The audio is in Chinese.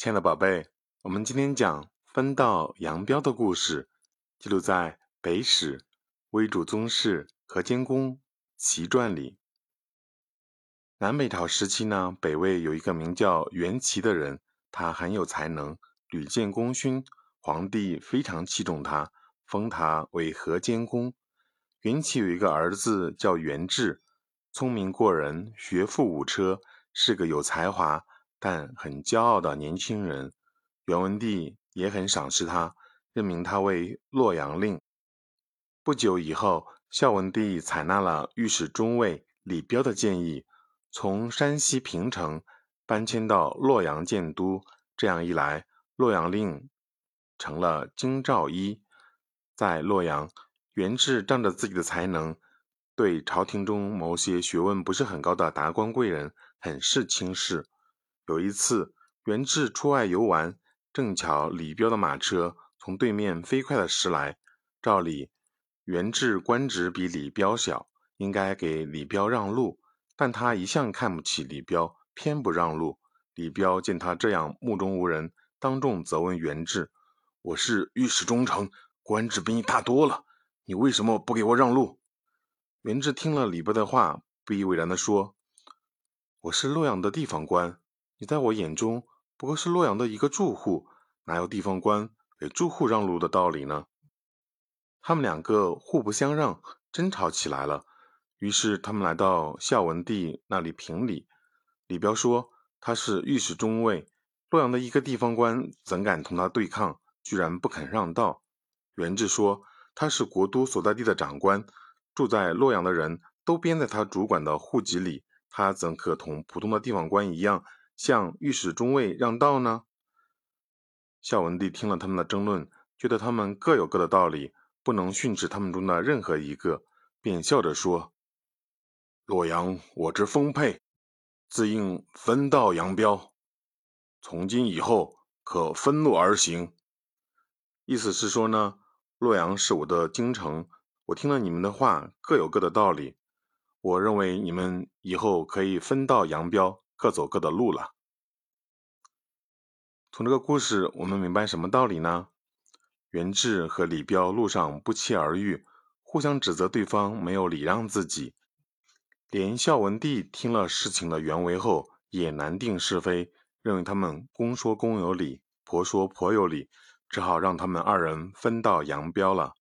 亲爱的宝贝，我们今天讲分道扬镳的故事，记录在《北史魏主宗室河间公齐传》里。南北朝时期呢，北魏有一个名叫袁齐的人，他很有才能，屡建功勋，皇帝非常器重他，封他为河间公。元齐有一个儿子叫袁志，聪明过人，学富五车，是个有才华但很骄傲的年轻人。元文帝也很赏识他，任命他为洛阳令。不久以后，孝文帝采纳了御史中尉李彪的建议，从山西平城搬迁到洛阳建都。这样一来，洛阳令成了京兆尹。在洛阳。元志仗着自己的才能，对朝廷中某些学问不是很高的达官贵人很是轻视。有一次，袁志出外游玩，正巧李彪的马车从对面飞快地驶来。照理，袁志官职比李彪小，应该给李彪让路，但他一向看不起李彪，偏不让路。李彪见他这样目中无人，当众责问袁志：“我是御史中丞，官职比你大多了。”你为什么不给我让路？袁志听了李彪的话，不以为然地说：“我是洛阳的地方官，你在我眼中不过是洛阳的一个住户，哪有地方官给住户让路的道理呢？”他们两个互不相让，争吵起来了。于是他们来到孝文帝那里评理。李彪说：“他是御史中尉，洛阳的一个地方官，怎敢同他对抗？居然不肯让道。”袁志说。他是国都所在地的长官，住在洛阳的人都编在他主管的户籍里，他怎可同普通的地方官一样向御史中尉让道呢？孝文帝听了他们的争论，觉得他们各有各的道理，不能训斥他们中的任何一个，便笑着说：“洛阳我之丰沛，自应分道扬镳，从今以后可分路而行。”意思是说呢。洛阳是我的京城，我听了你们的话，各有各的道理。我认为你们以后可以分道扬镳，各走各的路了。从这个故事，我们明白什么道理呢？袁志和李彪路上不期而遇，互相指责对方没有礼让自己。连孝文帝听了事情的原委后，也难定是非，认为他们公说公有理，婆说婆有理。只好让他们二人分道扬镳了。